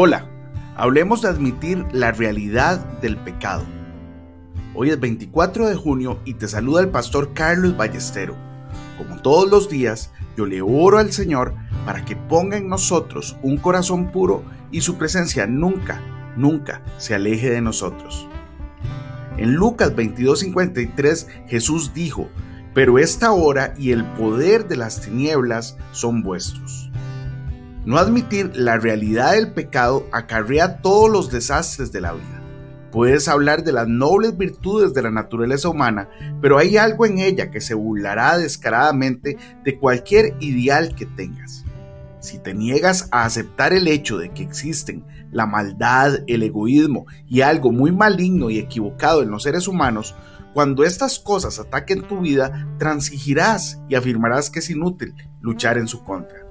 Hola, hablemos de admitir la realidad del pecado. Hoy es 24 de junio y te saluda el pastor Carlos Ballestero. Como todos los días, yo le oro al Señor para que ponga en nosotros un corazón puro y su presencia nunca, nunca se aleje de nosotros. En Lucas 22:53 Jesús dijo, pero esta hora y el poder de las tinieblas son vuestros. No admitir la realidad del pecado acarrea todos los desastres de la vida. Puedes hablar de las nobles virtudes de la naturaleza humana, pero hay algo en ella que se burlará descaradamente de cualquier ideal que tengas. Si te niegas a aceptar el hecho de que existen la maldad, el egoísmo y algo muy maligno y equivocado en los seres humanos, cuando estas cosas ataquen tu vida, transigirás y afirmarás que es inútil luchar en su contra.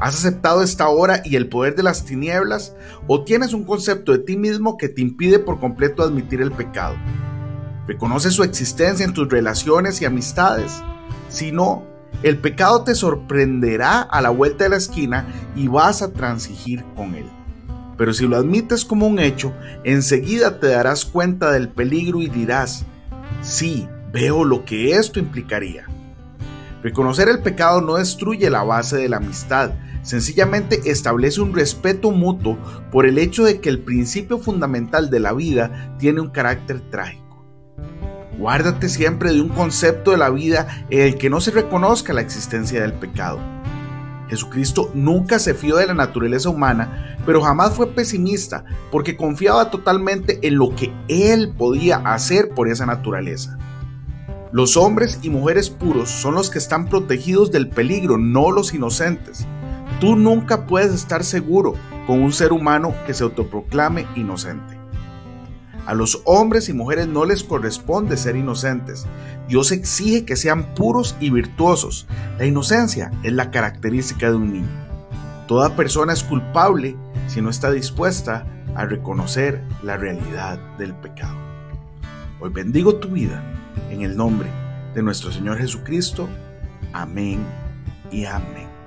¿Has aceptado esta hora y el poder de las tinieblas? ¿O tienes un concepto de ti mismo que te impide por completo admitir el pecado? ¿Reconoces su existencia en tus relaciones y amistades? Si no, el pecado te sorprenderá a la vuelta de la esquina y vas a transigir con él. Pero si lo admites como un hecho, enseguida te darás cuenta del peligro y dirás, sí, veo lo que esto implicaría. Reconocer el pecado no destruye la base de la amistad, Sencillamente establece un respeto mutuo por el hecho de que el principio fundamental de la vida tiene un carácter trágico. Guárdate siempre de un concepto de la vida en el que no se reconozca la existencia del pecado. Jesucristo nunca se fió de la naturaleza humana, pero jamás fue pesimista porque confiaba totalmente en lo que Él podía hacer por esa naturaleza. Los hombres y mujeres puros son los que están protegidos del peligro, no los inocentes. Tú nunca puedes estar seguro con un ser humano que se autoproclame inocente. A los hombres y mujeres no les corresponde ser inocentes. Dios exige que sean puros y virtuosos. La inocencia es la característica de un niño. Toda persona es culpable si no está dispuesta a reconocer la realidad del pecado. Hoy bendigo tu vida en el nombre de nuestro Señor Jesucristo. Amén y amén.